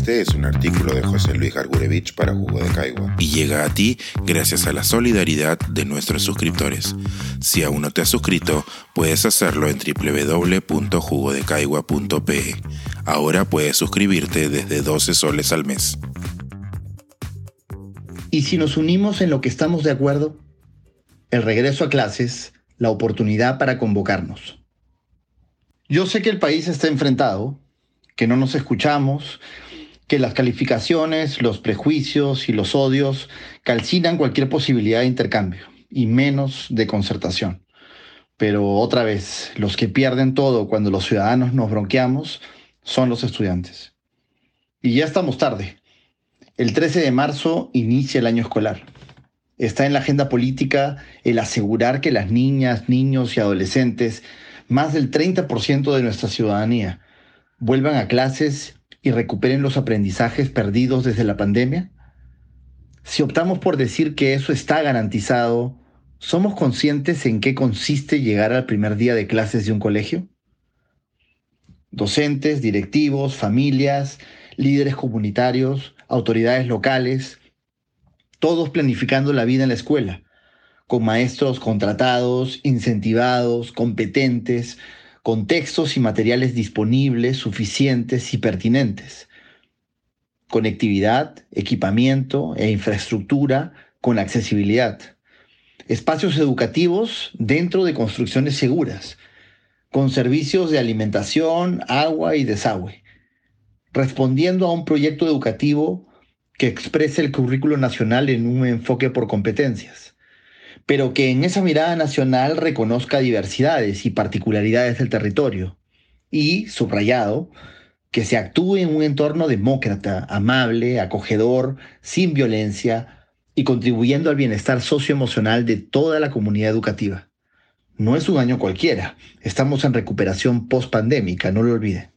Este es un artículo de José Luis Gargurevich para Jugo de Caigua y llega a ti gracias a la solidaridad de nuestros suscriptores. Si aún no te has suscrito, puedes hacerlo en www.jugodecaigua.pe. Ahora puedes suscribirte desde 12 soles al mes. ¿Y si nos unimos en lo que estamos de acuerdo? El regreso a clases, la oportunidad para convocarnos. Yo sé que el país está enfrentado, que no nos escuchamos, que las calificaciones, los prejuicios y los odios calcinan cualquier posibilidad de intercambio, y menos de concertación. Pero otra vez, los que pierden todo cuando los ciudadanos nos bronqueamos son los estudiantes. Y ya estamos tarde. El 13 de marzo inicia el año escolar. Está en la agenda política el asegurar que las niñas, niños y adolescentes, más del 30% de nuestra ciudadanía, vuelvan a clases y recuperen los aprendizajes perdidos desde la pandemia? Si optamos por decir que eso está garantizado, ¿somos conscientes en qué consiste llegar al primer día de clases de un colegio? Docentes, directivos, familias, líderes comunitarios, autoridades locales, todos planificando la vida en la escuela, con maestros contratados, incentivados, competentes, con textos y materiales disponibles, suficientes y pertinentes. Conectividad, equipamiento e infraestructura con accesibilidad. Espacios educativos dentro de construcciones seguras, con servicios de alimentación, agua y desagüe, respondiendo a un proyecto educativo que exprese el currículo nacional en un enfoque por competencias pero que en esa mirada nacional reconozca diversidades y particularidades del territorio. Y, subrayado, que se actúe en un entorno demócrata, amable, acogedor, sin violencia y contribuyendo al bienestar socioemocional de toda la comunidad educativa. No es un año cualquiera, estamos en recuperación post-pandémica, no lo olviden.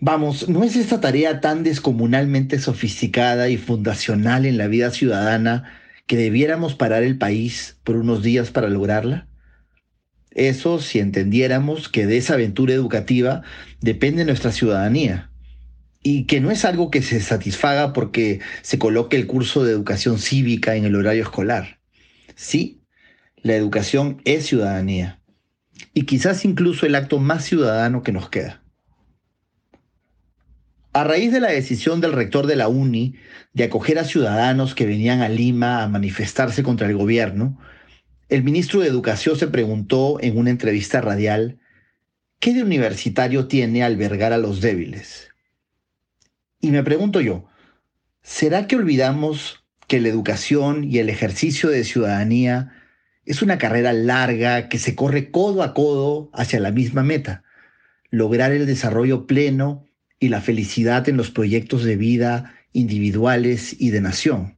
Vamos, ¿no es esta tarea tan descomunalmente sofisticada y fundacional en la vida ciudadana que debiéramos parar el país por unos días para lograrla? Eso si entendiéramos que de esa aventura educativa depende nuestra ciudadanía y que no es algo que se satisfaga porque se coloque el curso de educación cívica en el horario escolar. Sí, la educación es ciudadanía y quizás incluso el acto más ciudadano que nos queda. A raíz de la decisión del rector de la UNI de acoger a ciudadanos que venían a Lima a manifestarse contra el gobierno, el ministro de Educación se preguntó en una entrevista radial, ¿qué de universitario tiene albergar a los débiles? Y me pregunto yo, ¿será que olvidamos que la educación y el ejercicio de ciudadanía es una carrera larga que se corre codo a codo hacia la misma meta, lograr el desarrollo pleno y la felicidad en los proyectos de vida individuales y de nación.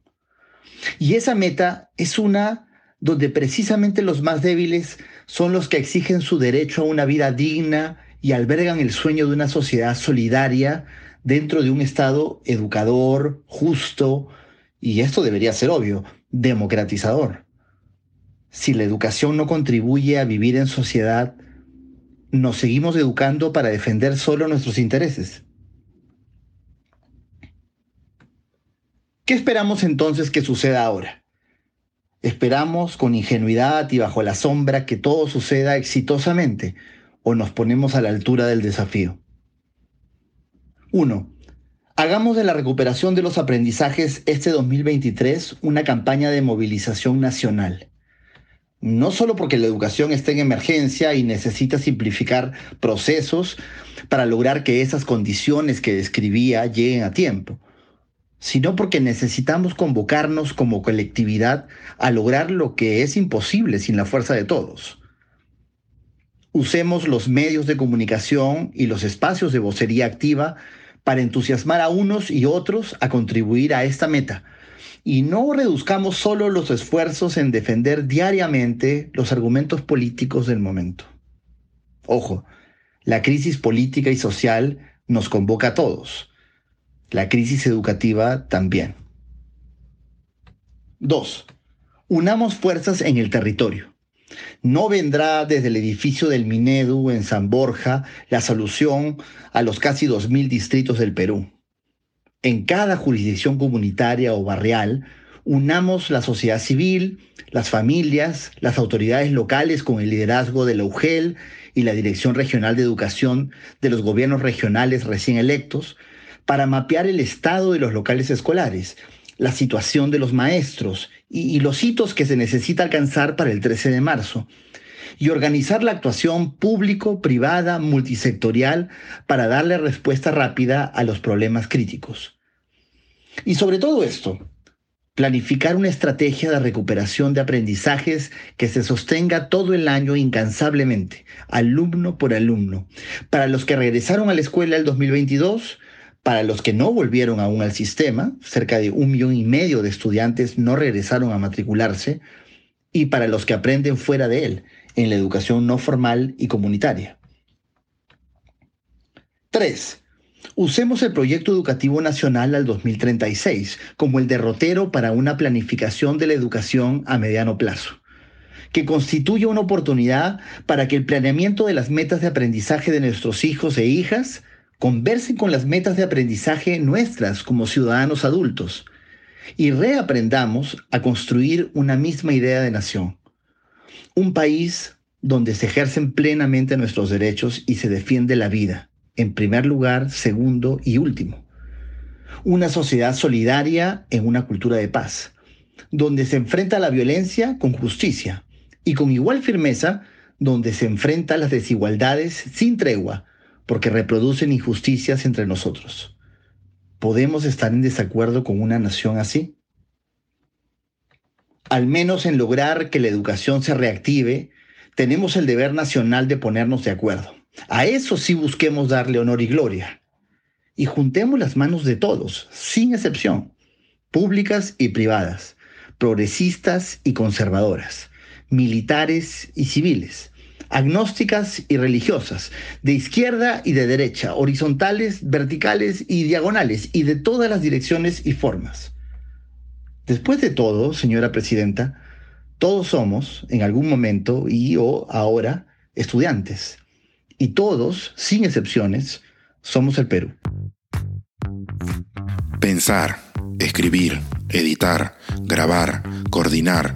Y esa meta es una donde precisamente los más débiles son los que exigen su derecho a una vida digna y albergan el sueño de una sociedad solidaria dentro de un Estado educador, justo, y esto debería ser obvio, democratizador. Si la educación no contribuye a vivir en sociedad, nos seguimos educando para defender solo nuestros intereses. ¿Qué esperamos entonces que suceda ahora? ¿Esperamos con ingenuidad y bajo la sombra que todo suceda exitosamente o nos ponemos a la altura del desafío? 1. Hagamos de la recuperación de los aprendizajes este 2023 una campaña de movilización nacional. No solo porque la educación está en emergencia y necesita simplificar procesos para lograr que esas condiciones que describía lleguen a tiempo, sino porque necesitamos convocarnos como colectividad a lograr lo que es imposible sin la fuerza de todos. Usemos los medios de comunicación y los espacios de vocería activa para entusiasmar a unos y otros a contribuir a esta meta. Y no reduzcamos solo los esfuerzos en defender diariamente los argumentos políticos del momento. Ojo, la crisis política y social nos convoca a todos la crisis educativa también. 2. Unamos fuerzas en el territorio. No vendrá desde el edificio del Minedu en San Borja la solución a los casi 2.000 distritos del Perú. En cada jurisdicción comunitaria o barrial, unamos la sociedad civil, las familias, las autoridades locales con el liderazgo de la UGEL y la Dirección Regional de Educación de los gobiernos regionales recién electos para mapear el estado de los locales escolares, la situación de los maestros y, los hitos que se necesita alcanzar para el 13 de marzo y organizar la actuación público, privada, multisectorial para darle respuesta rápida a los problemas críticos. Y sobre todo esto, planificar una estrategia de recuperación de aprendizajes que se sostenga todo el año incansablemente, alumno por alumno, para los que regresaron a la escuela el 2022, para los que no volvieron aún al sistema, cerca de un millón y medio de estudiantes no regresaron a matricularse, y para los que aprenden fuera de él, en la educación no formal y comunitaria. 3. Usemos el Proyecto Educativo Nacional al 2036 como el derrotero para una planificación de la educación a mediano plazo, que constituya una oportunidad para que el planeamiento de las metas de aprendizaje de nuestros hijos e hijas conversen con las metas de aprendizaje nuestras como ciudadanos adultos y reaprendamos a construir una misma idea de nación. Un país donde se ejercen plenamente nuestros derechos y se defiende la vida, en primer lugar, segundo y último. Una sociedad solidaria en una cultura de paz, donde se enfrenta la violencia con justicia y con igual firmeza, donde se enfrenta las desigualdades sin tregua, porque reproducen injusticias entre nosotros. ¿Podemos estar en desacuerdo con una nación así? Al menos en lograr que la educación se reactive, tenemos el deber nacional de ponernos de acuerdo. A eso sí busquemos darle honor y gloria. Y juntemos las manos de todos, sin excepción, públicas y privadas, progresistas y conservadoras, militares y civiles, agnósticas y religiosas, de izquierda y de derecha, horizontales, verticales y diagonales, y de todas las direcciones y formas. Después de todo, señora presidenta, todos somos, en algún momento y o ahora, estudiantes. Y todos, sin excepciones, somos el Perú. Pensar, escribir, editar, grabar, coordinar,